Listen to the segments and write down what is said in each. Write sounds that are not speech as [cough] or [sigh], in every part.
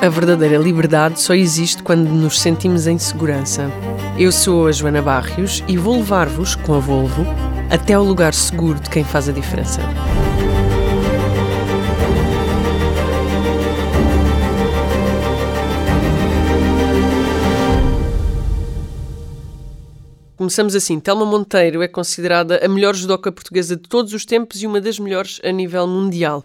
A verdadeira liberdade só existe quando nos sentimos em segurança. Eu sou a Joana Barrios e vou levar-vos, com a Volvo, até ao lugar seguro de quem faz a diferença. Começamos assim. Telma Monteiro é considerada a melhor judoca portuguesa de todos os tempos e uma das melhores a nível mundial.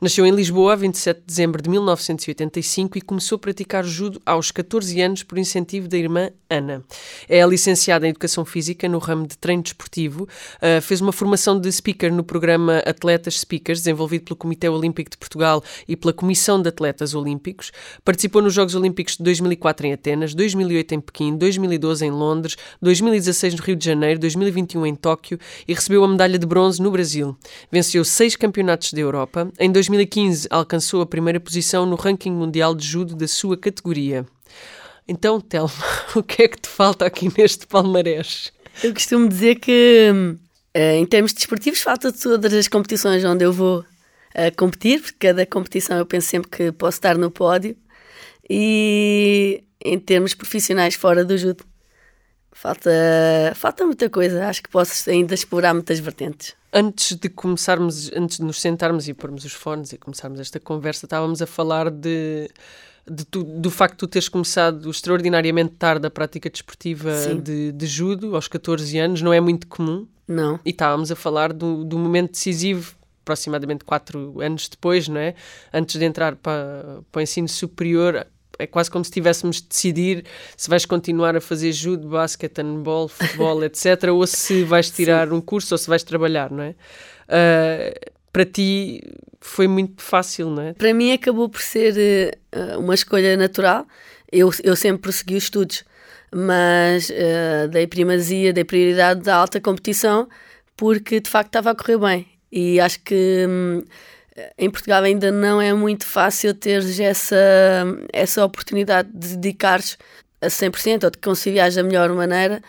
Nasceu em Lisboa a 27 de dezembro de 1985 e começou a praticar judo aos 14 anos por incentivo da irmã Ana. É licenciada em Educação Física no ramo de treino desportivo. Uh, fez uma formação de speaker no programa Atletas Speakers, desenvolvido pelo Comitê Olímpico de Portugal e pela Comissão de Atletas Olímpicos. Participou nos Jogos Olímpicos de 2004 em Atenas, 2008 em Pequim, 2012 em Londres, 2016 2016 no Rio de Janeiro, 2021 em Tóquio e recebeu a medalha de bronze no Brasil. Venceu seis campeonatos da Europa. Em 2015 alcançou a primeira posição no ranking mundial de judo da sua categoria. Então, Telma, [laughs] o que é que te falta aqui neste palmarés? Eu costumo dizer que, eh, em termos desportivos, falta todas as competições onde eu vou a competir, porque cada competição eu penso sempre que posso estar no pódio. E em termos profissionais, fora do judo, Falta, falta muita coisa, acho que posso ainda explorar muitas vertentes. Antes de começarmos, antes de nos sentarmos e pormos os fones e começarmos esta conversa, estávamos a falar de, de tu, do facto de tu teres começado extraordinariamente tarde a prática desportiva de, de, judo, aos 14 anos, não é muito comum. Não. E estávamos a falar do, do momento decisivo aproximadamente 4 anos depois, não é? Antes de entrar para, para o ensino superior, é quase como se tivéssemos de decidir se vais continuar a fazer judo, basquete, handball, futebol, [laughs] etc., ou se vais tirar Sim. um curso ou se vais trabalhar, não é? Uh, para ti foi muito fácil, não é? Para mim acabou por ser uh, uma escolha natural. Eu, eu sempre prossegui os estudos, mas uh, dei primazia, dei prioridade à alta competição porque de facto estava a correr bem. E acho que. Hum, em Portugal ainda não é muito fácil teres essa, essa oportunidade de dedicares a 100% ou de conciliares da melhor maneira,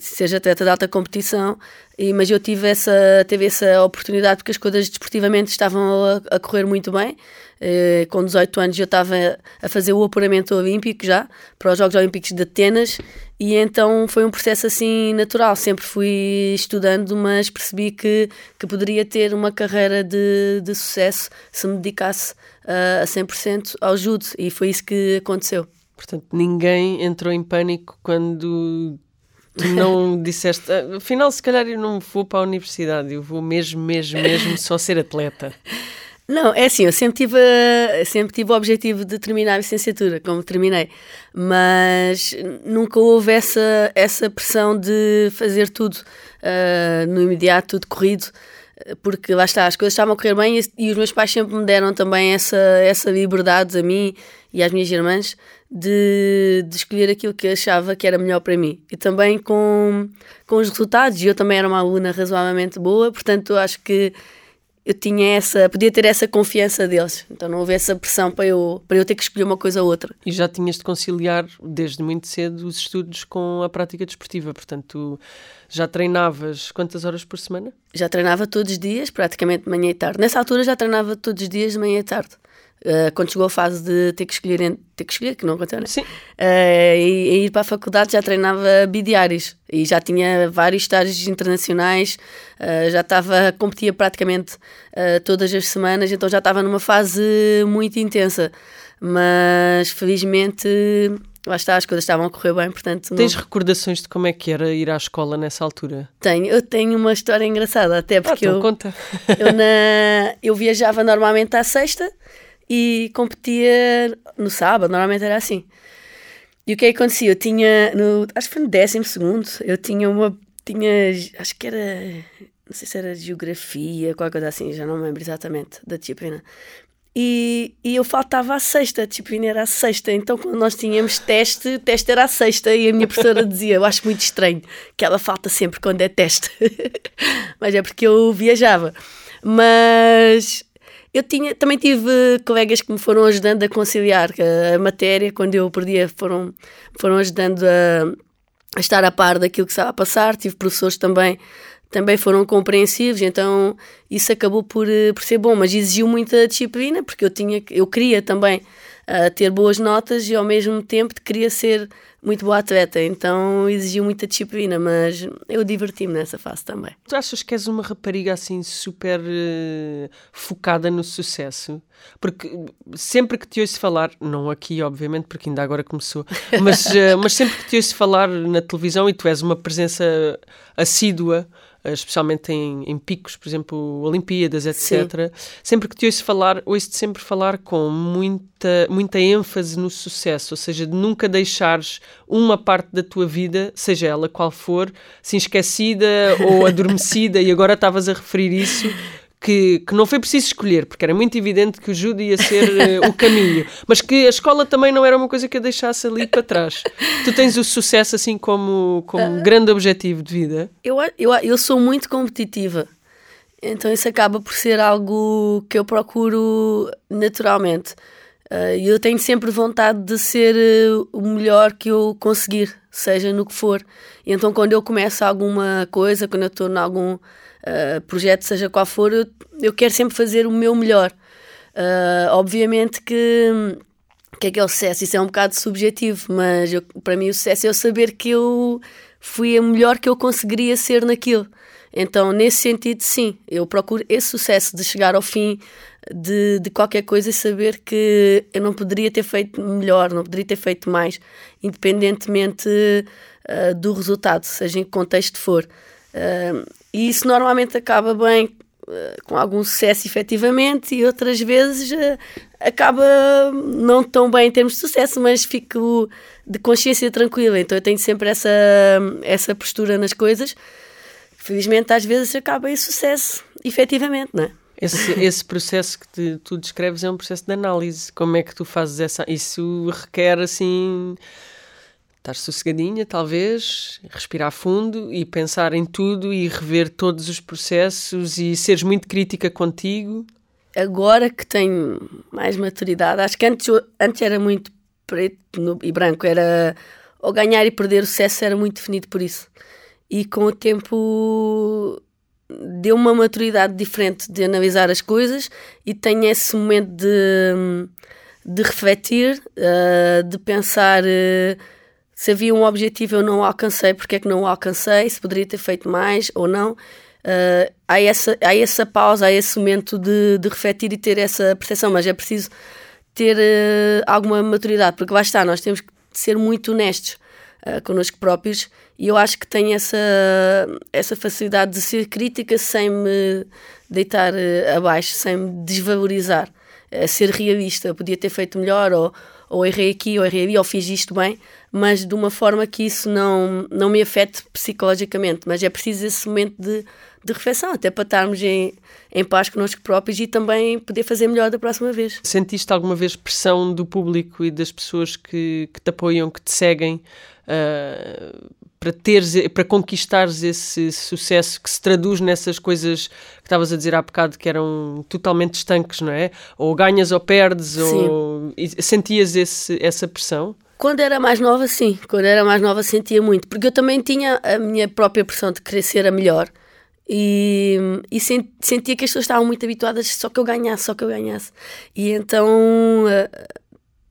seja atleta de alta competição, e, mas eu tive essa, teve essa oportunidade porque as coisas desportivamente estavam a, a correr muito bem. Eh, com 18 anos eu estava a fazer o apuramento olímpico já, para os Jogos Olímpicos de Atenas, e então foi um processo assim natural. Sempre fui estudando, mas percebi que, que poderia ter uma carreira de, de sucesso se me dedicasse uh, a 100% ao judo, e foi isso que aconteceu. Portanto, ninguém entrou em pânico quando tu não disseste, ah, afinal, se calhar eu não vou para a universidade, eu vou mesmo, mesmo, mesmo só ser atleta. Não, é assim, eu sempre tive, sempre tive o objetivo de terminar a licenciatura, como terminei, mas nunca houve essa, essa pressão de fazer tudo uh, no imediato, tudo corrido, porque lá está, as coisas estavam a correr bem e, e, os meus pais sempre me deram também essa, essa liberdade a mim e às minhas irmãs de, de escolher aquilo que achava que era melhor para mim. E também com, com os resultados, eu também era uma aluna razoavelmente boa, portanto acho que eu tinha essa, podia ter essa confiança deles. Então não houve essa pressão para eu, para eu ter que escolher uma coisa ou outra. E já tinhas de conciliar desde muito cedo os estudos com a prática desportiva, portanto já treinavas quantas horas por semana? Já treinava todos os dias, praticamente de manhã e tarde. Nessa altura já treinava todos os dias de manhã e tarde. Uh, quando chegou a fase de ter que escolher, ter que escolher, que não aconteceu, né? Sim. Uh, e, e, ir para a faculdade já treinava bidiários e já tinha vários estágios internacionais, uh, já estava, competia praticamente todas as semanas, então já estava numa fase muito intensa. Mas felizmente lá está, as coisas estavam a correr bem, portanto... Tens não... recordações de como é que era ir à escola nessa altura? Tenho, eu tenho uma história engraçada, até porque ah, então eu, conta. eu, na, eu viajava normalmente à sexta, e competia no sábado, normalmente era assim. E o que é que acontecia? Eu tinha, no, acho que foi no décimo segundo, eu tinha uma, tinha, acho que era, não sei se era geografia, qualquer coisa assim, já não me lembro exatamente da disciplina. E, e eu faltava a sexta, a disciplina era a sexta, então quando nós tínhamos teste, o teste era a sexta e a minha professora dizia, eu acho muito estranho que ela falta sempre quando é teste, [laughs] mas é porque eu viajava. Mas eu tinha, também tive colegas que me foram ajudando a conciliar a matéria, quando eu perdia, foram, foram ajudando a, a estar a par daquilo que estava a passar. Tive professores também também foram compreensivos, então isso acabou por, por ser bom, mas exigiu muita disciplina, porque eu tinha eu queria também a ter boas notas e ao mesmo tempo queria ser muito boa atleta, então exigiu muita disciplina, mas eu diverti-me nessa fase também. Tu achas que és uma rapariga assim super uh, focada no sucesso? Porque sempre que te ouço falar, não aqui obviamente, porque ainda agora começou, mas, uh, mas sempre que te ouço falar na televisão e tu és uma presença assídua, eh, especialmente em, em, picos, por exemplo, Olimpíadas, etc. Sim. Sempre que te ouço falar, ouço-te sempre falar com muita, muita ênfase no sucesso, ou seja, de nunca deixares uma parte da tua vida, seja ela qual for, assim esquecida ou adormecida, e agora estavas a referir isso que, que não foi preciso escolher, porque era muito evidente que o judo ia ser uh, o caminho, [laughs] mas que a escola também não era uma coisa que a deixasse ali para trás. Tu tens o sucesso assim como, como uh, grande objetivo de vida? Eu, eu, eu sou muito competitiva, então isso acaba por ser algo que eu procuro naturalmente. Uh, eu tenho sempre vontade de ser uh, o melhor que eu conseguir, seja no que for. E então, quando eu começo alguma coisa, quando eu estou em algum uh, projeto, seja qual for, eu, eu, quero sempre fazer o meu melhor. Uh, obviamente que, que aquele sucesso, isso é um bocado subjetivo, mas eu, para mim o sucesso é eu saber que eu fui a melhor que eu conseguiria ser naquilo. Então, nesse sentido, sim, eu procuro esse sucesso de chegar ao fim de, de qualquer coisa e saber que eu não poderia ter feito melhor, não poderia ter feito mais, independentemente uh, do resultado, seja em que contexto for. Uh, e isso normalmente acaba bem uh, com algum sucesso efetivamente e outras vezes uh, acaba não tão bem em termos de sucesso, mas fico de consciência tranquila. Então eu tenho sempre essa, essa postura nas coisas. Felizmente às vezes acaba em sucesso, efetivamente, não é? Esse, esse processo que te, tu descreves é um processo de análise. Como é que tu fazes essa. Isso requer assim estar sossegadinha, talvez, respirar fundo e pensar em tudo e rever todos os processos e seres muito crítica contigo? Agora que tenho mais maturidade, acho que antes, antes era muito preto e branco, era ou ganhar e perder o sucesso era muito definido por isso. E com o tempo deu uma maturidade diferente de analisar as coisas e tenho esse momento de, de refletir, uh, de pensar. Se havia um objetivo eu não o alcancei, porque é que não o alcancei, se poderia ter feito mais ou não. Uh, há, essa, há essa pausa, há esse momento de, de refletir e ter essa percepção, mas é preciso ter uh, alguma maturidade, porque lá está, nós temos que ser muito honestos uh, connosco próprios e eu acho que tenho essa, essa facilidade de ser crítica sem me deitar uh, abaixo, sem me desvalorizar, uh, ser realista, eu podia ter feito melhor ou ou errei aqui, ou errei ali, ou fiz isto bem, mas de uma forma que isso não, não me afete psicologicamente. Mas é preciso esse momento de, de reflexão, até para estarmos em, em paz connosco próprios e também poder fazer melhor da próxima vez. Sentiste alguma vez pressão do público e das pessoas que, que te apoiam, que te seguem? Uh, para teres, para conquistares esse sucesso que se traduz nessas coisas que estavas a dizer há bocado que eram totalmente estanques, não é? Ou ganhas ou perdes, sim. ou sentias esse, essa pressão? Quando era mais nova, sim. Quando era mais nova sentia muito, porque eu também tinha a minha própria pressão de ser a melhor. E, e sentia que as pessoas estavam muito habituadas só que eu ganhasse, só que eu ganhasse. E então uh,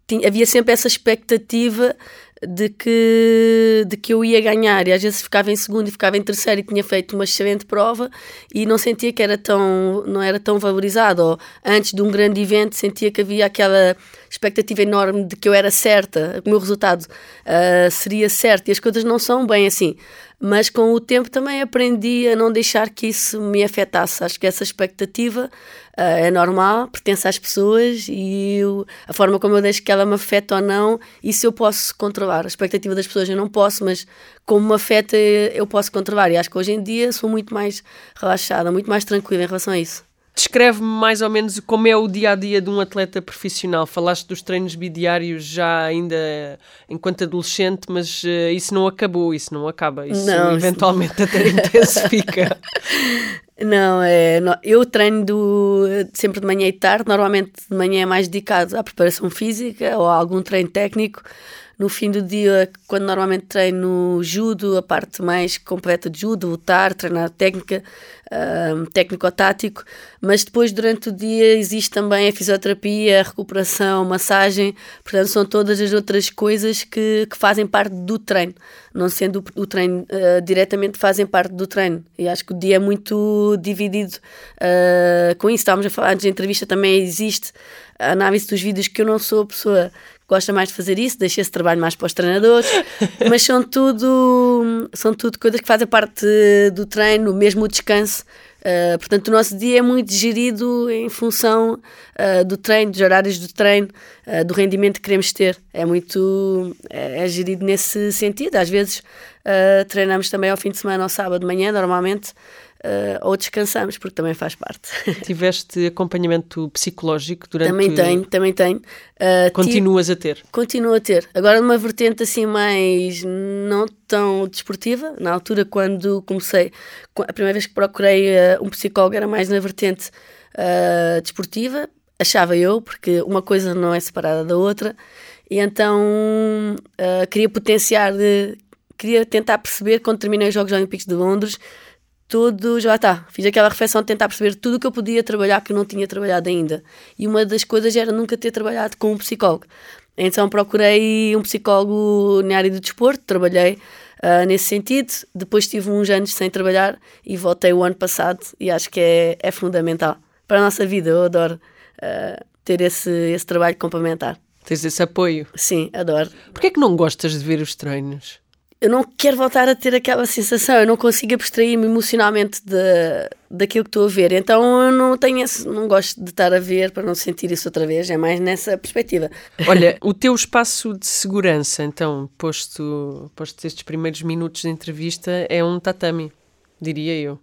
tinha, havia sempre essa expectativa de que, de que eu ia ganhar e às vezes ficava em segundo e ficava em terceiro e tinha feito uma excelente prova e não sentia que era tão, não era tão valorizado ou antes de um grande evento sentia que havia aquela expectativa enorme de que eu era certa, que o meu resultado uh, seria certo e as coisas não são bem assim mas com o tempo também aprendi a não deixar que isso me afetasse. Acho que essa expectativa uh, é normal, pertence às pessoas e eu, a forma como eu deixo que ela me afeta ou não, isso eu posso controlar. A expectativa das pessoas eu não posso, mas como me afeta eu posso controlar. E acho que hoje em dia sou muito mais relaxada, muito mais tranquila em relação a isso. Descreve-me mais ou menos como é o dia a dia de um atleta profissional. Falaste dos treinos bidiários já ainda enquanto adolescente, mas uh, isso não acabou, isso não acaba, isso não, eventualmente isso... até intensifica. [laughs] Não, é, eu treino do, sempre de manhã e tarde, normalmente de manhã é mais dedicado à preparação física ou a algum treino técnico. No fim do dia, quando normalmente treino judo, a parte mais completa de judo, lutar, treinar técnica, um, técnico-tático, mas depois durante o dia existe também a fisioterapia, a recuperação, massagem, portanto são todas as outras coisas que, que fazem parte do treino, não sendo o, treino uh, diretamente fazem parte do treino. E acho que o dia é muito dividido uh, com isso, estávamos a falar antes da entrevista também existe a análise dos vídeos que eu não sou a pessoa gosta mais de fazer isso, deixei esse trabalho mais para os treinadores, [laughs] mas são tudo, são tudo coisas que fazem parte do treino, mesmo o descanso. Uh, portanto, o nosso dia é muito gerido em função uh, do treino, dos horários do treino, uh, do rendimento que queremos ter. É muito é, é gerido nesse sentido. Às vezes treinamos também ao fim de semana, ao sábado de manhã, normalmente uh, ou descansamos, porque também faz parte. [laughs] Tiveste acompanhamento psicológico durante... Também tenho, também tenho. Uh, Continuas tive... a ter? Continuo a ter. Agora numa vertente assim mais não tão desportiva, na altura quando comecei, a primeira vez que procurei uh, um psicólogo era mais na vertente desportiva, achava eu, porque uma coisa não é separada da outra, e então queria potenciar, queria tentar perceber, quando terminei os Jogos Olímpicos de Londres, tudo, já está. Fiz aquela reflexão de tentar perceber tudo o que eu podia trabalhar que eu não tinha trabalhado ainda. E uma das coisas era nunca ter trabalhado com um psicólogo. Então procurei um psicólogo na área do desporto, trabalhei uh, nesse sentido. Depois tive uns anos sem trabalhar e voltei o ano passado e acho que é, é fundamental para a nossa vida. Eu adoro uh, ter esse, esse trabalho complementar. Tens esse apoio? Sim, adoro. Porquê é que não gostas de ver os treinos? Eu não quero voltar a ter aquela sensação, eu não consigo abstrair-me emocionalmente de, daquilo que estou a ver. Então eu não tenho esse, não gosto de estar a ver para não sentir isso outra vez, é mais nessa perspectiva. Olha, o teu espaço de segurança, então, posto, posto estes primeiros minutos de entrevista, é um tatame, diria eu.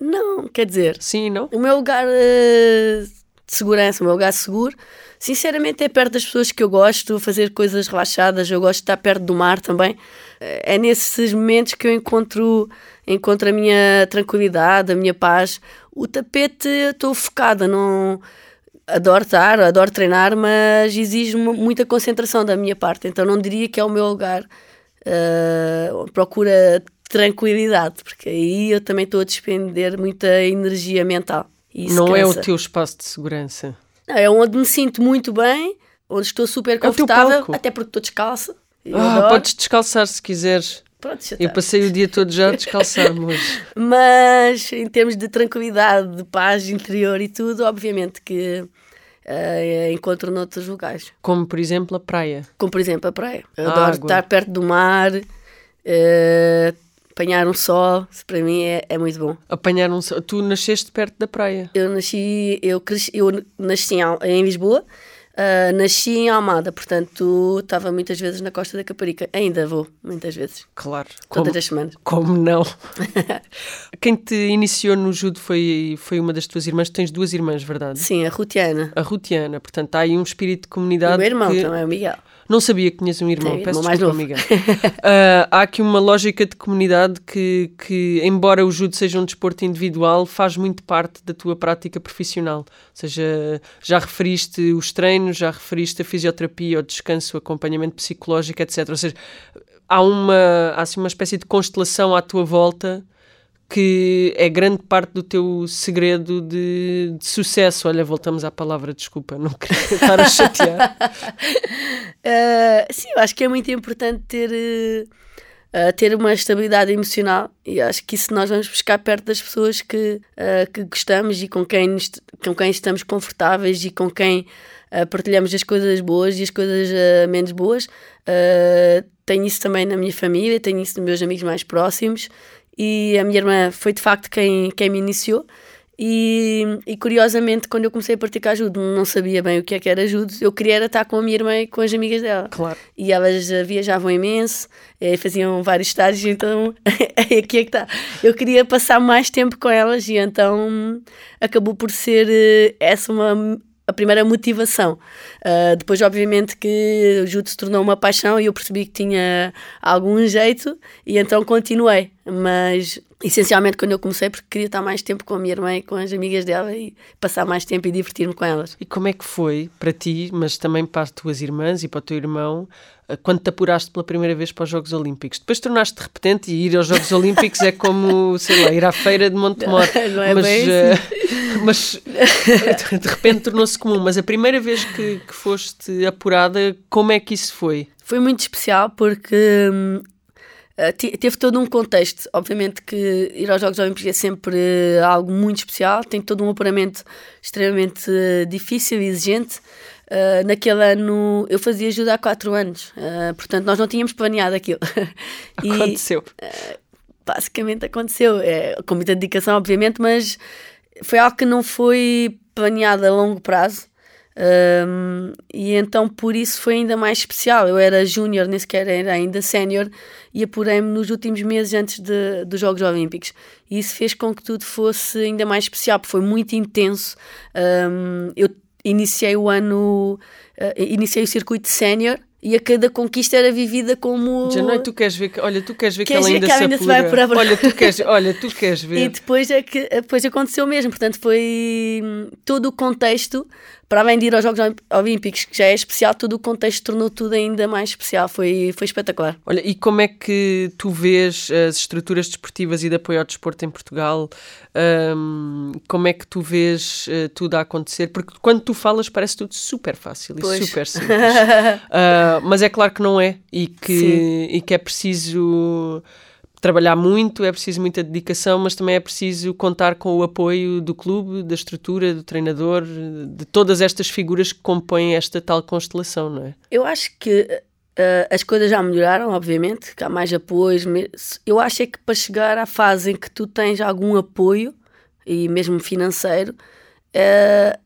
Não, quer dizer. Sim, não? O meu lugar uh, de segurança, o meu lugar seguro Sinceramente, é perto das pessoas que eu gosto, fazer coisas relaxadas, eu gosto de estar perto do mar também. É nesses momentos que eu encontro, encontro a minha tranquilidade, a minha paz. O tapete, estou focada, não adoro estar, adoro treinar, mas exige muita concentração da minha parte, então não diria que é o meu lugar. Uh, procura tranquilidade, porque aí eu também estou a despender muita energia mental. Não é o teu espaço de segurança. Não, é onde me sinto muito bem, onde estou super é confortável, é até porque estou descalça. Ah, podes descalçar se quiseres. Pronto, já Eu passei o dia todo já a descalçar [laughs] hoje. Mas em termos de tranquilidade, de paz interior e tudo, obviamente que uh, encontro noutros lugares. Como por exemplo a praia. Como por exemplo a praia. Eu adoro água. estar perto do mar, uh, apanhar um sol, para mim é, é muito bom. Apanhar um sol. Tu nasceste perto da praia? Eu nasci, eu cresci, eu nasci em Lisboa. Uh, nasci em Almada, portanto estava muitas vezes na Costa da Caparica. Ainda vou, muitas vezes. Claro. Todas como, as semanas. Como não? [laughs] Quem te iniciou no judo foi, foi uma das tuas irmãs. Tu tens duas irmãs, verdade? Sim, a Rutiana. A Rutiana. Portanto, há aí um espírito de comunidade. O meu irmão que... também, o Miguel. Não sabia que tinhas um irmão, Sim, peço irmão desculpa, Miguel. [laughs] uh, há aqui uma lógica de comunidade que, que, embora o judo seja um desporto individual, faz muito parte da tua prática profissional. Ou seja, já referiste os treinos, já referiste a fisioterapia, o descanso, o acompanhamento psicológico, etc. Ou seja, há uma, há assim uma espécie de constelação à tua volta que é grande parte do teu segredo de, de, sucesso. Olha, voltamos à palavra, desculpa, não queria [laughs] estar a chatear. uh, [laughs] sim, eu acho que é muito importante ter, uh, ter uma estabilidade emocional e acho que isso nós vamos buscar perto das pessoas que, uh, que gostamos e com quem, com quem estamos confortáveis e com quem partilhamos as coisas boas e as coisas menos boas. tenho isso também na minha família, tenho isso nos meus amigos mais próximos e a minha irmã foi de facto quem, quem me iniciou. E, e, curiosamente, quando eu comecei a praticar judo, não sabia bem o que é que era judo. Eu queria era estar com a minha irmã e com as amigas dela. Claro. E elas viajavam imenso, eh, faziam vários estágios, então [laughs] aqui é que está. Eu queria passar mais tempo com elas e então acabou por ser eh, essa uma, a primeira motivação. Uh, depois, obviamente, que o judo se tornou uma paixão e eu percebi que tinha algum jeito e então continuei. Mas essencialmente quando eu comecei porque queria estar mais tempo com a minha irmã e com as amigas dela e passar mais tempo e divertir-me com elas. E como é que foi para ti, mas também para as tuas irmãs e para o teu irmão, eh, quando te apuraste pela primeira vez para os Jogos Olímpicos? Depois tornaste-te repetente e ir aos Jogos Olímpicos é como, [laughs] sei lá, ir à feira de Montemor. Não, é mas, uh, mas [laughs] de repente tornou-se comum. Mas a primeira vez que, que foste apurada, como é que isso foi? Foi muito especial porque hum, Uh, teve todo um contexto. Obviamente que ir aos Jogos Olímpicos é sempre uh, algo muito especial, tem todo um apuramento extremamente uh, difícil e exigente. naquele ano eu fazia ajuda há quatro anos, portanto nós não tínhamos planeado aquilo. [laughs] e, aconteceu. basicamente aconteceu, é, com muita dedicação, obviamente, mas foi algo que não foi planeado a longo prazo. Um, e então por isso foi ainda mais especial. Eu era júnior, nem sequer era ainda sénior, e apurei-me nos últimos meses antes de, dos Jogos Olímpicos. E isso fez com que tudo fosse ainda mais especial, porque foi muito intenso. Um, eu iniciei o ano, uh, iniciei o circuito sénior e a cada conquista era vivida como. Já não tu queres ver que, olha, tu queres ver queres que ela ainda, que ela ainda se, vai apurar. Olha, tu queres, olha, tu queres [laughs] ver. E depois é que depois aconteceu mesmo, portanto foi hum, todo o contexto para além de ir aos Jogos Olímpicos, que já é especial, todo o contexto tornou tudo ainda mais especial. Foi, foi espetacular. Olha, e como é que tu vês as estruturas desportivas e de apoio ao desporto em Portugal? Um, como é que tu vês uh, tudo a acontecer? Porque quando tu falas parece tudo super fácil e pois. super simples. uh, [laughs] mas é claro que não é e que, e que é preciso trabalhar muito, é preciso muita dedicação, mas também é preciso contar com o apoio do clube, da estrutura, do treinador, de todas estas figuras que compõem esta tal constelação, não é? Eu acho que uh, as coisas já melhoraram, obviamente, que há mais apoios. Eu acho é que para chegar à fase em que tu tens algum apoio, e mesmo financeiro, uh,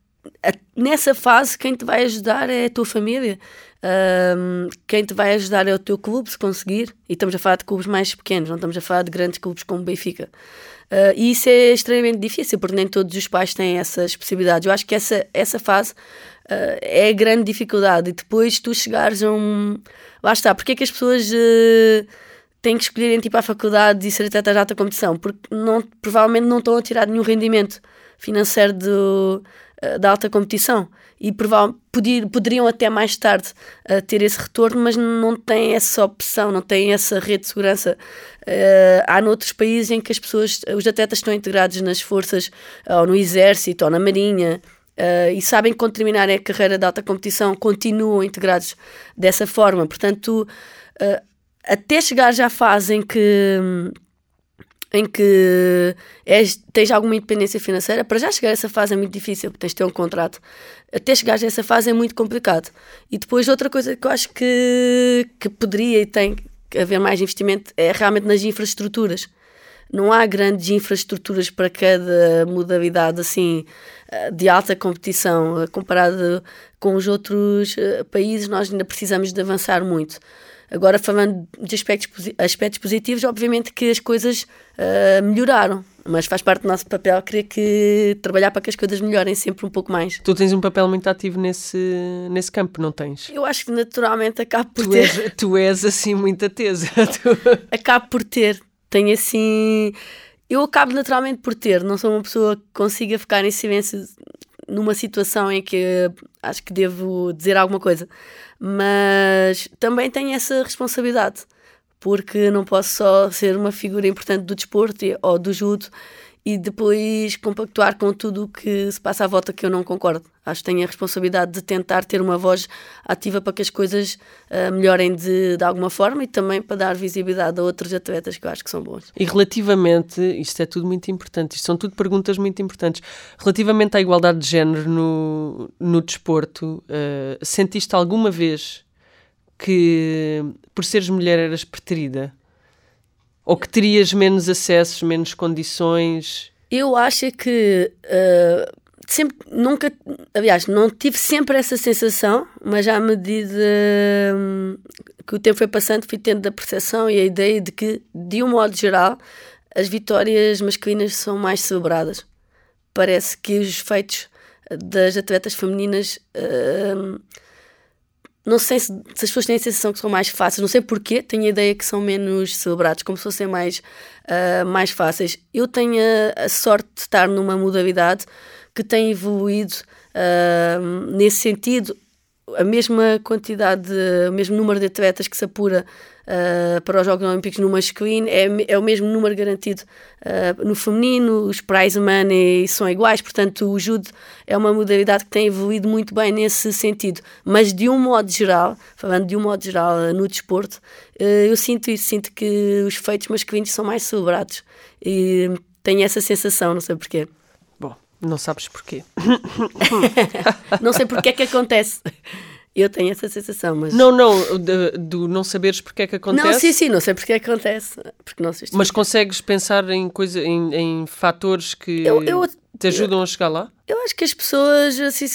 nessa fase quem te vai ajudar é a tua família. Um, quem te vai ajudar é o teu clube, se conseguir. E estamos a falar de clubes mais pequenos, não estamos a falar de grandes clubes como o Benfica. Uh, e isso é extremamente difícil, porque nem todos os pais têm essas possibilidades. Eu acho que essa, essa fase uh, é a grande dificuldade. E depois tu chegares a um. Lá está, porque é que as pessoas. Uh, têm que escolher tipo a faculdade e ser atletas de alta competição, porque não, provavelmente não estão a tirar nenhum rendimento financeiro do, da alta competição e poder, poderiam até mais tarde uh, ter esse retorno, mas não têm essa opção, não têm essa rede de segurança. Uh, há noutros países em que as pessoas, os atletas estão integrados nas forças, ou no exército, ou na marinha, uh, e sabem que quando terminarem a carreira de alta competição continuam integrados dessa forma. Portanto, até chegar já à fase em que em que és, tens alguma independência financeira, para já chegar a essa fase é muito difícil, porque tens de ter um contrato. Até chegar a essa fase é muito complicado. E depois outra coisa que eu acho que, que poderia e tem que haver mais investimento é realmente nas infraestruturas. Não há grandes infraestruturas para cada modalidade assim eh, de alta competição. Comparado com os outros eh, países, nós ainda precisamos de avançar muito. Agora, falando de aspectos, aspectos positivos, obviamente que as coisas uh, melhoraram, mas faz parte do nosso papel querer que trabalhar para que as coisas melhorem sempre um pouco mais. Tu tens um papel muito ativo nesse, nesse campo, não tens? Eu acho que naturalmente acabo por tu ter. És, tu és assim muito atesa. [laughs] acabo por ter. Tenho assim. Eu acabo naturalmente por ter. Não sou uma pessoa que consiga ficar em silêncio numa situação em que acho que devo dizer alguma coisa. Mas também tenho essa responsabilidade, porque não posso só ser uma figura importante do desporto ou do judo e depois compactuar com tudo o que se passa à volta que eu não concordo. Acho que tenho a responsabilidade de tentar ter uma voz ativa para que as coisas uh, melhorem de, de alguma forma e também para dar visibilidade a outros atletas que eu acho que são bons. E relativamente, isto é tudo muito importante, isto são tudo perguntas muito importantes. Relativamente à igualdade de género no, no desporto, uh, sentiste alguma vez que por seres mulher eras preterida? Ou que terias menos acessos, menos condições? Eu acho que uh, sempre, nunca, aliás, não tive sempre essa sensação, mas à medida um, que o tempo foi passando, fui tendo a percepção e a ideia de que, de um modo geral, as vitórias masculinas são mais celebradas. Parece que os feitos das atletas femininas uh, não sei se, se, as pessoas têm a sensação que são mais fáceis, não sei porquê, tenho a ideia que são menos celebrados, como se fossem mais, uh, mais fáceis. Eu tenho a, a, sorte de estar numa modalidade que tem evoluído uh, nesse sentido. A mesma quantidade, o mesmo número de atletas que se apura uh, para os Jogos Olímpicos no masculino, é, é o mesmo número garantido uh, no feminino, os prize money são iguais, portanto o judo é uma modalidade que tem evoluído muito bem nesse sentido, mas de um modo geral, falando de um modo geral uh, no desporto, eu sinto isso, sinto que os feitos masculinos são mais celebrados. E tenho essa sensação, não sei porquê. Bom, não sabes porquê. [laughs] não sei porque é que acontece. [laughs] Eu tenho essa sensação, mas. Não, não, de não saberes porque é que acontece. Não, sim, sim, não sei porque é que acontece. Porque não mas consegues pensar em, coisa, em, em fatores que eu, eu, te ajudam eu, a chegar lá? Eu acho que as pessoas, assim,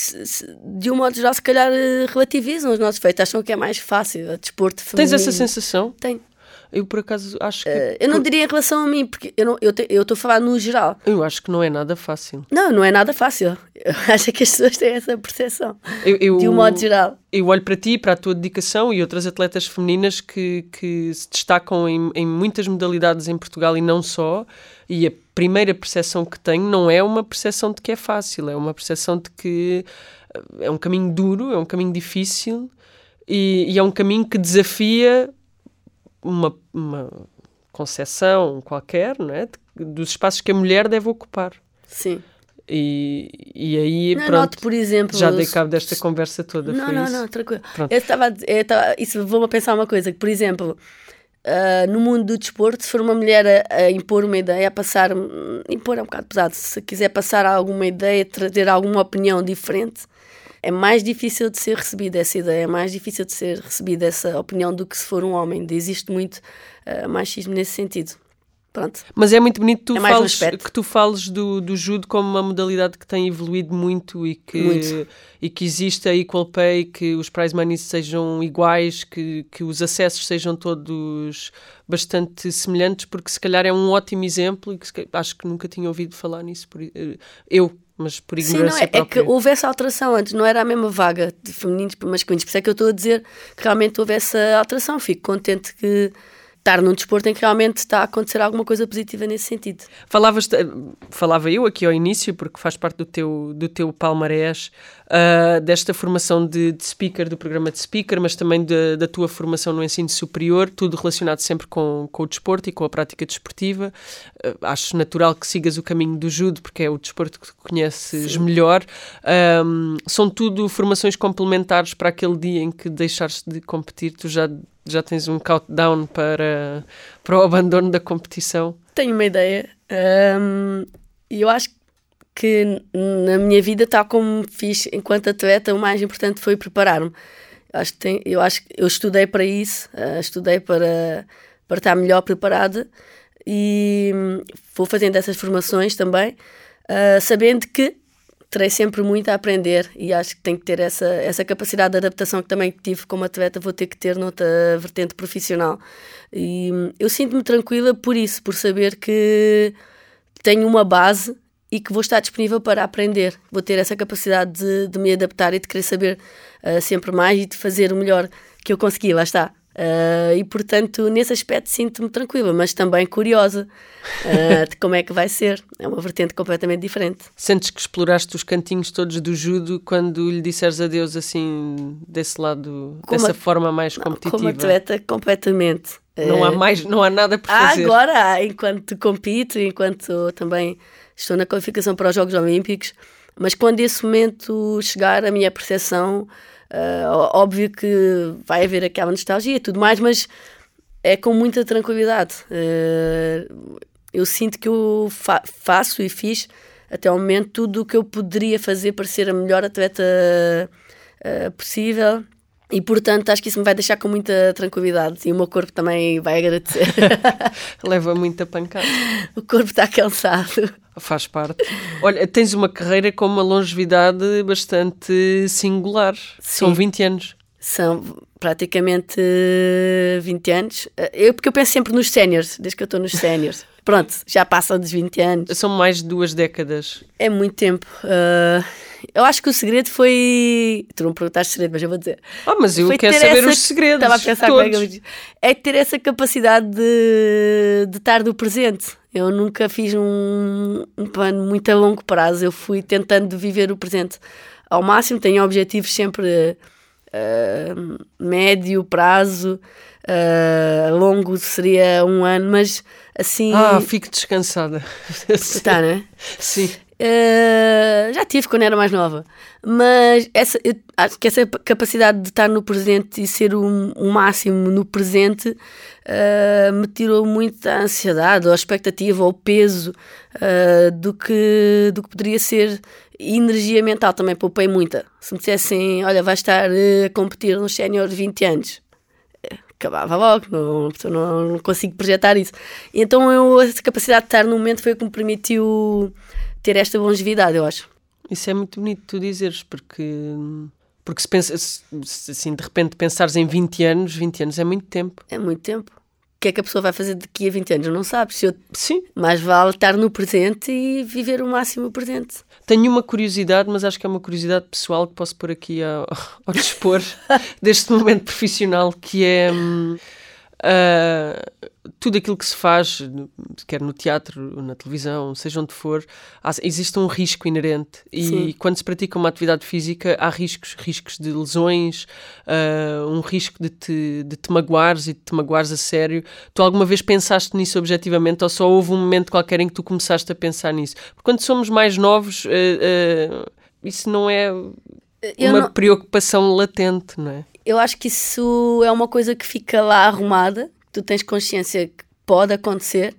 de um modo geral, se calhar eh, relativizam os nossos feitos, acham que é mais fácil, desporto feminino. Tens essa sensação? Tenho. Eu, por acaso, acho que. Uh, eu não diria em relação a mim, porque eu estou eu eu a falar no geral. Eu acho que não é nada fácil. Não, não é nada fácil. Eu [laughs] acho que as pessoas têm essa percepção. Eu, eu, de um modo geral. Eu olho para ti, para a tua dedicação e outras atletas femininas que, que se destacam em, em muitas modalidades em Portugal e não só. E a primeira percepção que tenho não é uma percepção de que é fácil, é uma percepção de que eh, é um caminho duro, é um caminho difícil e, e é um caminho que desafia uma, uma concepção qualquer não é? dos espaços que a mulher deve ocupar. Sim. E, e aí, não, pronto, note, por exemplo, já dei cabo desta conversa toda. Não, não, isso? não, tranquilo. Eu estava, eu estava, isso vou-me pensar uma coisa, que, por exemplo, uh, no mundo do desporto, se for uma mulher a, a, impor uma ideia, a passar, impor é um bocado pesado, se quiser passar alguma ideia, trazer alguma opinião diferente, é mais difícil de ser recebida essa ideia, é mais difícil de ser recebida essa opinião do que se for um homem. Existe muito uh, machismo nesse sentido. Pronto. Mas é muito bonito tu é fales, que tu fales do, do judo como uma modalidade que tem evoluído muito e que, muito. E que existe a equal pay, que os prize money sejam iguais, que, que os acessos sejam todos bastante semelhantes, porque se calhar é um ótimo exemplo e que acho que nunca tinha ouvido falar nisso. Por, eh, eu, mas por ignorância Sim, não, é, própria. é que houve essa alteração antes, não era a mesma vaga de femininos para masculinos, por isso é que eu estou a dizer que realmente houve essa alteração. Fico contente que estar num desporto em que realmente está a acontecer alguma coisa positiva nesse sentido. Falavas, falava eu aqui ao início, porque faz parte do teu, do teu palmarés, uh, desta formação de, de, speaker, do programa de speaker, mas também de, da tua formação no ensino superior, tudo relacionado sempre com, com o desporto e com a prática desportiva. Uh, acho natural que sigas o caminho do judo, porque é o desporto que conheces Sim. melhor. Um, são tudo formações complementares para aquele dia em que deixaste de competir, tu já já tens um countdown para, para o abandono da competição? Tenho uma ideia. Um, eu acho que na minha vida, tal como fiz enquanto atleta, o mais importante foi preparar-me. Acho que tem, eu acho que eu estudei para isso, uh, estudei para, para estar melhor preparada e um, vou fazendo essas formações também, uh, sabendo que terei sempre muito a aprender e acho que tenho que ter essa, essa capacidade de adaptação que também tive como atleta, vou ter que ter noutra vertente profissional. E hum, eu sinto-me tranquila por isso, por saber que tenho uma base e que vou estar disponível para aprender. Vou ter essa capacidade de, de me adaptar e de querer saber uh, sempre mais e de fazer o melhor que eu consegui, lá está. Uh, e portanto, nesse aspecto, sinto-me tranquila, mas também curiosa uh, [laughs] de como é que vai ser. É uma vertente completamente diferente. Sentes que exploraste os cantinhos todos do judo quando lhe disseres adeus assim, desse lado, como dessa a... forma mais competitiva? Não, como atleta, completamente. Não há mais, não há nada por fazer. Agora, enquanto compito, enquanto também estou na qualificação para os Jogos Olímpicos, mas quando esse momento chegar, a minha percepção Uh, óbvio que vai haver aquela nostalgia e tudo mais, mas é com muita tranquilidade. Uh, eu sinto que eu fa faço e fiz até ao momento tudo o que eu poderia fazer para ser a melhor atleta uh, possível. E portanto acho que isso me vai deixar com muita tranquilidade e o meu corpo também vai agradecer. [laughs] Leva muita pancada. O corpo está cansado. Faz parte. Olha, tens uma carreira com uma longevidade bastante singular. Sim. São 20 anos. São praticamente 20 anos. Eu, porque eu penso sempre nos séniores, desde que eu estou nos séniores. [laughs] Pronto, já passam dos 20 anos. São mais de duas décadas. É muito tempo. Uh, eu acho que o segredo foi. Tu não perguntaste segredo, mas eu vou dizer. Ah, mas eu quero saber essa... os segredos. Estava a pensar todos. como é que eu É ter essa capacidade de, de estar no presente. Eu nunca fiz um, um plano muito a longo prazo. Eu fui tentando viver o presente ao máximo. Tenho objetivos sempre uh, médio prazo. Uh, longo seria um ano, mas assim. Ah, fico descansada. Está, [laughs] né? Sim. Uh, já tive quando era mais nova, mas essa, acho que essa capacidade de estar no presente e ser o, o máximo no presente uh, me tirou muita ansiedade, ou expectativa, ou peso uh, do, que, do que poderia ser energia mental. Também poupei muita. Se me dissessem, olha, vais estar a competir nos sénior de 20 anos, acabava logo, não, não, não consigo projetar isso. Então eu, essa capacidade de estar no momento foi o que me permitiu ter esta longevidade, eu acho. Isso é muito bonito tu dizeres, porque porque se pensa, se, assim, de repente pensares em 20 anos, 20 anos é muito tempo. É muito tempo. O que é que a pessoa vai fazer daqui a 20 anos? Não sabe. Se eu, Sim. Mais vale estar no presente e viver o máximo presente. Tenho uma curiosidade, mas acho que é uma curiosidade pessoal que posso pôr aqui ao, [laughs] ao dispor [laughs] deste momento profissional, que é. Hum, Uh, tudo aquilo que se faz, quer no teatro, na televisão, seja onde for, há, existe um risco inerente. E Sim. quando se pratica uma atividade física, há riscos: riscos de lesões, uh, um risco de te, de te magoares e de te magoares a sério. Tu alguma vez pensaste nisso objetivamente ou só houve um momento qualquer em que tu começaste a pensar nisso? Porque quando somos mais novos, uh, isso não é Eu uma não... preocupação latente, não é? Eu acho que isso é uma coisa que fica lá arrumada, tu tens consciência que pode acontecer,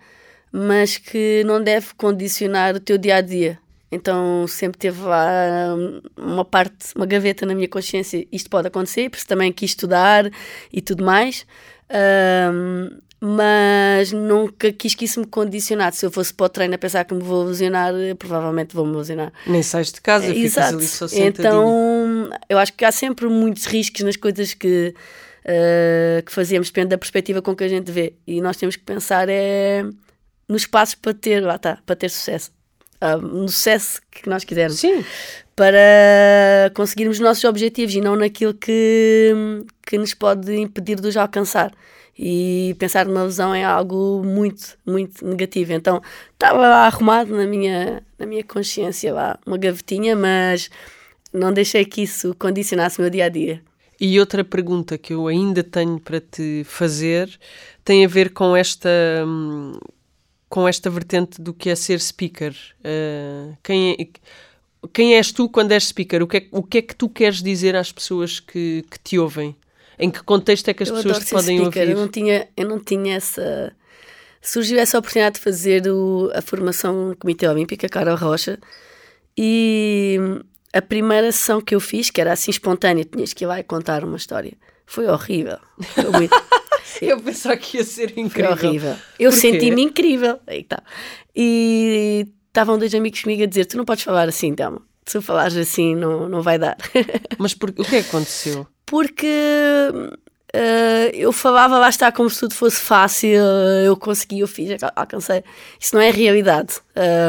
mas que não deve condicionar o teu dia a dia. Então sempre teve lá uma parte, uma gaveta na minha consciência, isto pode acontecer, porque também quis estudar e tudo mais. Um, mas nunca quis que isso me condicionasse. Se eu fosse para o treino a pensar que me vou lesionar, provavelmente vou-me lesionar. Nem sais de casa, ficas Exato. ali só Então, eu acho que há sempre muitos riscos nas coisas que, uh, que fazemos, depende da perspectiva com que a gente vê. E nós temos que pensar é nos passos para ter, lá está, para ter sucesso. Uh, no sucesso que nós quisermos. Sim. Para conseguirmos os nossos objetivos e não naquilo que, que nos pode impedir de os alcançar e pensar numa lesão é algo muito, muito negativo. Então estava lá arrumado na minha, na minha consciência, lá, uma gavetinha, mas não deixei que isso condicionasse o meu dia a dia. E outra pergunta que eu ainda tenho para te fazer tem a ver com esta com esta vertente do que é ser speaker. Uh, quem, é, quem és tu quando és speaker? O que é, o que é que tu queres dizer às pessoas que, que te ouvem? Em que contexto é que as eu pessoas te podem speaker. ouvir? Eu não tinha, eu não tinha essa. Surgiu essa oportunidade de fazer o, a formação no Comitê Olímpico, Cara Rocha, e a primeira sessão que eu fiz, que era assim espontânea, tinhas que ir lá e contar uma história, foi horrível. Foi muito... [laughs] eu pensava que ia ser incrível. Foi horrível. Eu senti-me incrível. Aí tá. E estavam dois amigos comigo a dizer: Tu não podes falar assim, Thelma. Se falares assim, não, não vai dar. Mas por, o que é que aconteceu? Porque uh, eu falava, lá está, como se tudo fosse fácil, eu consegui, eu fiz, alcancei. Isso não é realidade.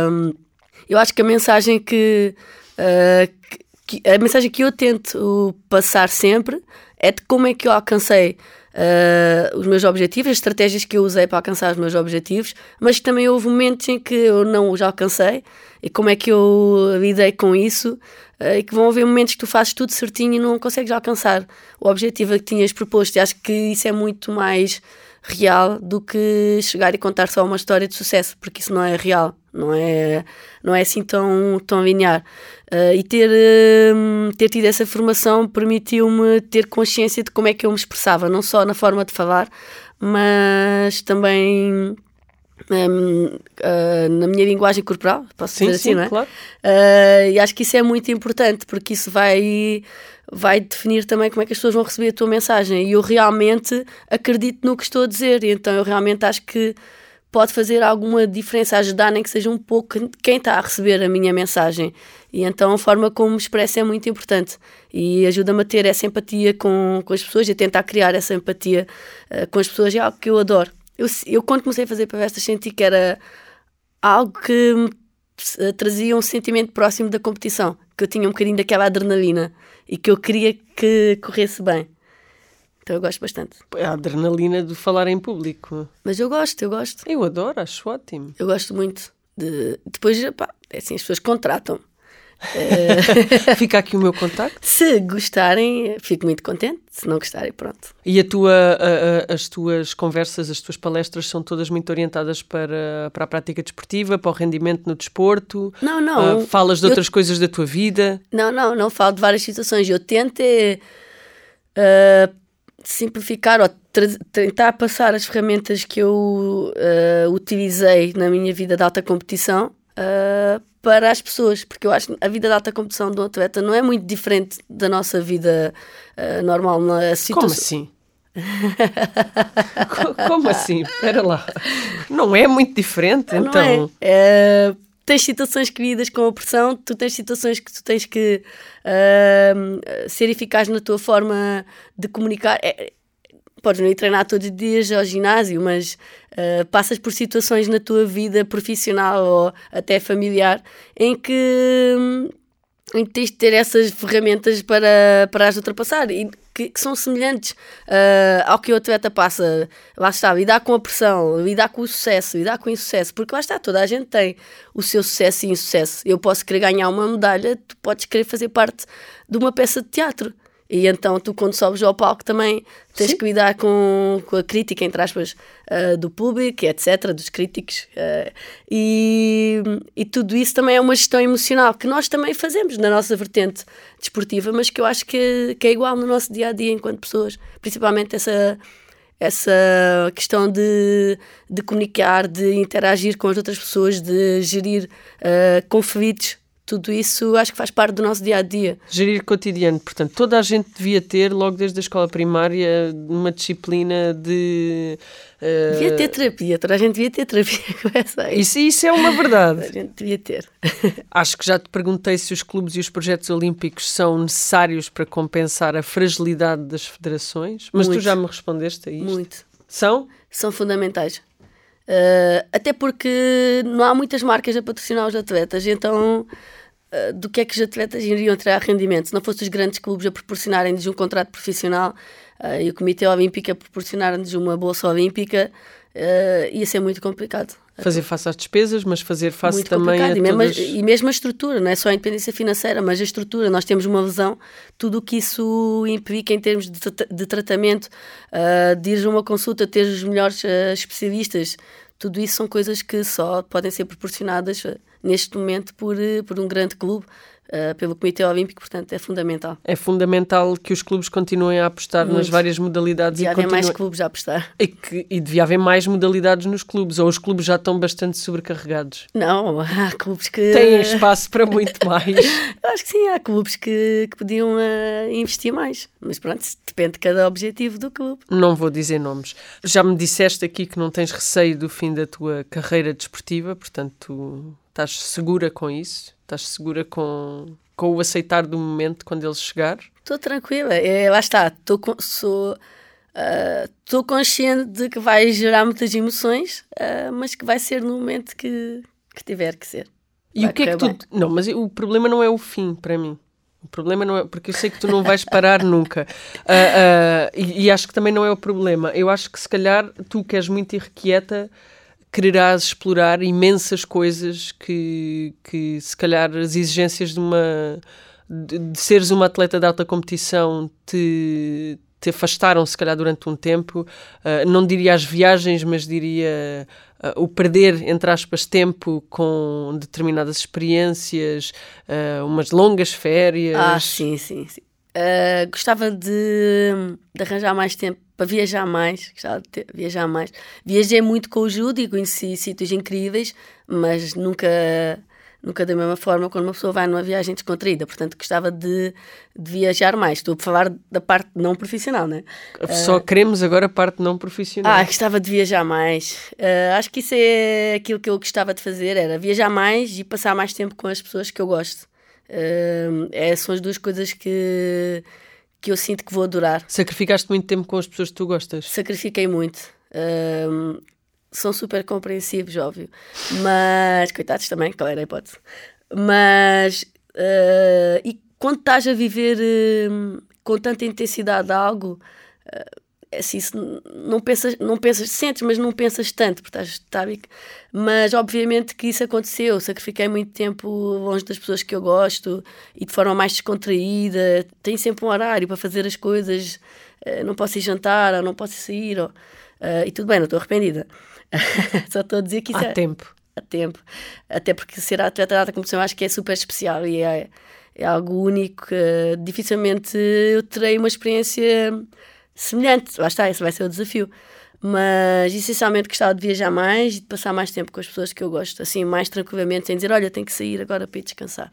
Um, eu acho que a mensagem que, uh, que, a mensagem que eu tento passar sempre é de como é que eu alcancei uh, os meus objetivos, as estratégias que eu usei para alcançar os meus objetivos, mas também houve momentos em que eu não os alcancei e como é que eu lidei com isso uh, e que vão haver momentos que tu fazes tudo certinho e não consegues alcançar o objetivo que tinhas proposto. E acho que isso é muito mais real do que chegar e contar só uma história de sucesso, porque isso não é real, não é, não é assim tão, tão linear. Uh, e ter, uh, ter tido essa formação permitiu-me ter consciência de como é que eu me expressava, não só na forma de falar, mas também um, uh, ah, na minha linguagem corporal, posso sim, dizer assim, sim, não é? Claro. Uh, e acho que isso é muito importante, porque isso vai, vai definir também como é que as pessoas vão receber a tua mensagem. E eu realmente acredito no que estou a dizer, e então eu realmente acho que pode fazer alguma diferença, ajudar nem que seja um pouco quem está a receber a minha mensagem. E então a forma como me expresso é muito importante e ajuda-me a ter essa empatia com, com as pessoas e a tentar criar essa empatia uh, com as pessoas. É algo que eu adoro. Eu, eu quando comecei a fazer palestras senti que era algo que me uh, trazia um sentimento próximo da competição, que eu tinha um bocadinho daquela adrenalina e que eu queria que corresse bem. Então eu gosto bastante. É a adrenalina de falar em público. Mas eu gosto, eu gosto. Eu adoro, acho ótimo. Eu gosto muito. De... Depois, pá, é assim, as pessoas contratam. [laughs] Fica aqui o meu contacto. Se gostarem, fico muito contente. Se não gostarem, pronto. E a tua, a, a, as tuas conversas, as tuas palestras são todas muito orientadas para, para a prática desportiva, para o rendimento no desporto? Não, não. Uh, falas de outras eu... coisas da tua vida? Não, não, não falo de várias situações. Eu tento uh, simplificar ou tentar passar as ferramentas que eu uh, utilizei na minha vida de alta competição uh, para as pessoas, porque eu acho que a vida de alta competição do atleta não é muito diferente da nossa vida uh, normal. Na situação... Como assim? [laughs] Como assim? Espera lá. Não é muito diferente, não então. É. é tens situações que lidas com a pressão, tu tens situações que tu tens que uh, ser eficaz na tua forma de comunicar. É, podes não ir treinar todos os dias ao ginásio, mas uh, passas por situações na tua vida profissional ou até familiar em que em que tens de ter essas ferramentas para, para as ultrapassar e que, que são semelhantes uh, ao que o atleta passa. Lá está, lidar com a pressão, lidar com o sucesso, lidar com o insucesso, porque lá está, toda a gente tem o seu sucesso e insucesso. Eu posso querer ganhar uma medalha, tu podes querer fazer parte de uma peça de teatro. E então tu, quando sobes ao palco, também tens Sim. que lidar com, com a crítica, entre aspas, uh, do público, etc., dos críticos. Uh, e, e tudo isso também é uma gestão emocional que nós também fazemos na nossa vertente desportiva, mas que eu acho que, que é igual no nosso dia a dia enquanto pessoas. Principalmente essa, essa questão de, de comunicar, de interagir com as outras pessoas, de gerir uh, conflitos tudo isso acho que faz parte do nosso dia a dia. Gerir cotidiano, portanto, toda a gente devia ter, logo desde a escola primária, uma disciplina de. Uh... Devia ter terapia, toda a gente devia ter terapia. [laughs] Isso, isso é uma verdade. [laughs] a gente devia ter. [laughs] Acho que já te perguntei se os clubes e os projetos olímpicos são necessários para compensar a fragilidade das federações, mas Muito. tu já me respondeste a isto. Muito. São? São fundamentais. Uh, até porque não há muitas marcas a patrocinar os atletas, então eh, do que é que os atletas iriam tirar rendimento. Se não fossem os grandes clubes a proporcionarem-lhes um contrato profissional uh, e o Comitê Olímpico a proporcionar-lhes uma bolsa olímpica, uh, ia ser muito complicado. Fazer face às despesas, mas fazer face muito também a e mesmo, todas... e mesmo a estrutura, não é só a independência financeira, mas a estrutura. Nós temos uma visão, tudo o que isso implica em termos de, de tratamento, uh, de ir a uma consulta, ter os melhores especialistas, tudo isso são coisas que só podem ser proporcionadas neste momento por, eh, por um grande clube, uh, pelo Comitê Olímpico, portanto é fundamental. É fundamental que os clubes continuem a apostar Muito. nas várias modalidades. Devia haver mais clubes a apostar. E, que, e devia haver mais modalidades nos clubes, ou os clubes já estão bastante sobrecarregados? Não, [laughs] há clubes que... Têm espaço para muito [laughs] mais. Eu acho que sim, há clubes que, que podiam uh, investir mais, mas pronto, depende de cada objetivo do clube. Não vou dizer nomes. Já me disseste aqui que não tens receio do fim da tua carreira desportiva, portanto Estás segura com isso? Estás segura com, com o aceitar do momento quando ele chegar? Estou tranquila. É, lá está. Tô, sou estou uh, consciente de que vai gerar muitas emoções, uh, mas que vai ser no momento que, que tiver que ser. E vai o que é que tu. Não, mas o problema não é o fim para mim. O problema não é. Porque eu sei que tu não vais parar [laughs] nunca. Uh, e, e, acho que também não é o problema. Eu acho que se calhar tu que és muito irrequieta quererás explorar imensas coisas que, que se calhar as exigências de uma de, de seres uma atleta de alta competição te, te afastaram se calhar durante um tempo uh, não diria as viagens mas diria uh, o perder entre aspas tempo com determinadas experiências uh, umas longas férias ah sim sim, sim. Gostava de, de arranjar mais tempo para viajar mais, já viajar mais. Viajei muito com o Judy, conheci sítios incríveis, mas nunca nunca da mesma forma quando uma pessoa vai numa viagem descontraída. Portanto, gostava de, de viajar mais. Estou a falar da parte não profissional, né? Só uh, queremos agora a parte não profissional. Ah, gostava de viajar mais. Uh, acho que isso é aquilo que eu gostava de fazer, era viajar mais e passar mais tempo com as pessoas que eu gosto. Uh, é, são as duas coisas que, que eu sinto que vou adorar. Sacrificaste muito tempo com as pessoas que tu gostas? Sacrifiquei muito. Uh, são super compreensivos, óbvio. Mas, coitados também, qual era a hipótese? Mas, uh, e quando estás a viver com tanta intensidade algo, uh, assim, não pensas, não pensas, sentes, mas não pensas tanto, porque estás tábico. Mas, obviamente, que isso aconteceu. Sacrifiquei muito tempo longe das pessoas que eu gosto e de forma mais descontraída. Tenho sempre um horário para fazer as coisas. Uh, não posso ir jantar, ou não posso sair. Ou, e tudo bem, não estou arrependida. [laughs] Só estou a dizer que isso Há é... tempo. Há tempo. Até porque ser atleta de alta competição acho que é super especial e é, é algo único. Que, dificilmente eu terei uma experiência semelhante. Lá está, esse vai ser o desafio. Mas essencialmente gostava de viajar mais e de passar mais tempo com as pessoas que eu gosto, assim, mais tranquilamente, sem dizer, olha, tenho que sair agora para ir descansar.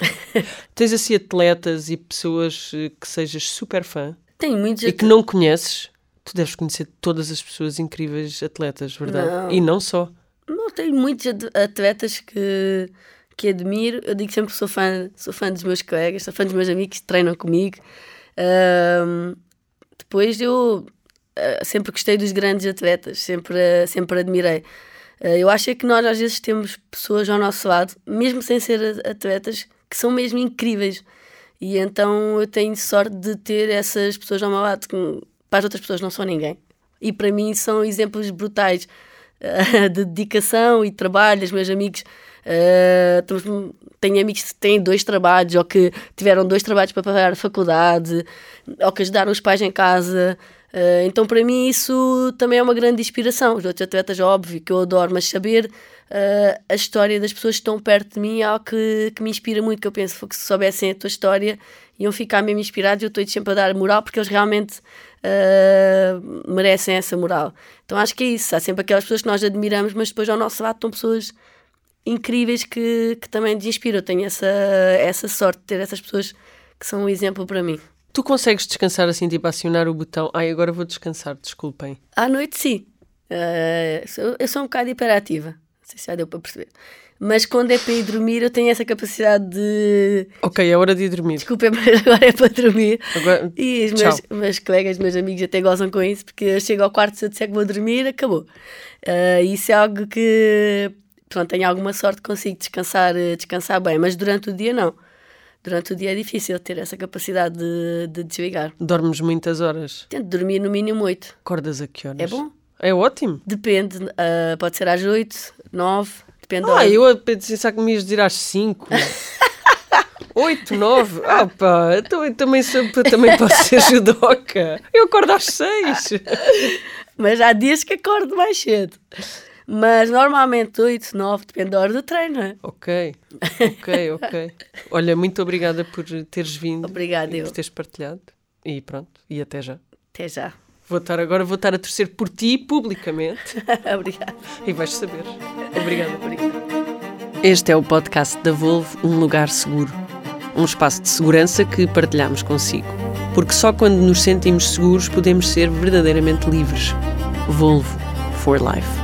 [laughs] Tens assim atletas e pessoas eh, que sejas super fã? Tenho muitos. E que não conheces? Tu deves conhecer todas as pessoas incríveis atletas, verdade? Não. E não só. Não, tenho muitos atletas que, que admiro. Eu digo sempre que sou fã, sou fã dos meus colegas, sou fã dos meus amigos que treinam comigo. Um, depois eu uh, sempre gostei dos grandes atletas, sempre, uh, sempre admirei. Uh, eu acho é que nós às vezes temos pessoas ao nosso lado, mesmo sem ser atletas, que são mesmo incríveis. E então eu tenho sorte de ter essas pessoas ao meu lado. Que, para as outras pessoas não são ninguém. E para mim são exemplos brutais [laughs] de dedicação e trabalho. Os meus amigos, uh, tenho amigos que têm dois trabalhos ou que tiveram dois trabalhos para pagar a faculdade ou que ajudaram os pais em casa. Uh, então, para mim, isso também é uma grande inspiração. Os outros atletas, óbvio, que eu adoro, mas saber uh, a história das pessoas que estão perto de mim é algo que, que me inspira muito. Que eu penso que se soubessem a tua história, iam ficar mesmo inspirados. Eu estou sempre a dar moral porque eles realmente uh, merecem essa moral. Então, acho que é isso. Há sempre aquelas pessoas que nós admiramos, mas depois ao nosso lado estão pessoas incríveis que, que também nos inspiram. Eu tenho essa, essa sorte de ter essas pessoas que são um exemplo para mim. Tu consegues descansar assim, tipo, acionar o botão? Ai, agora vou descansar, desculpem. À noite, sim. Uh, eu sou um bocado hiperativa. Não sei se já deu para perceber. Mas quando é para ir dormir, eu tenho essa capacidade de. Ok, é hora de ir dormir. Desculpa, [laughs] mas agora é para dormir. Agora... E os meus, meus, colegas, meus amigos até gozam com isso, porque eu chego ao quarto, se eu disser que vou dormir, acabou. Uh, isso é algo que. Pronto, tenho alguma sorte, consigo descansar, descansar bem, mas durante o dia não durante o dia é difícil ter essa capacidade de, de desligar. Dormes muitas horas? Tento dormir no mínimo 8. Acordas a que horas? É bom? É ótimo. Depende, uh, pode ser às 8, 9, depende Ah, eu pensei que me ias dizer às 5. 8, 9? Ah pá, então eu também, sou, também posso ser judoca. Eu acordo às 6. [laughs] Mas há dias que acordo mais cedo. Mas normalmente 8, 9, depende da hora do treino, é? Ok, ok, ok. [laughs] Olha, muito obrigada por teres vindo. Obrigada, eu. por teres partilhado. E pronto, e até já. Até já. Vou estar agora, vou estar a torcer por ti publicamente. [laughs] Obrigada. E vais saber. Obrigada. Obrigada. Este é o podcast da Volvo, um lugar seguro. Um espaço de segurança que partilhamos consigo. Porque só quando nos sentimos seguros podemos ser verdadeiramente livres. Volvo for life.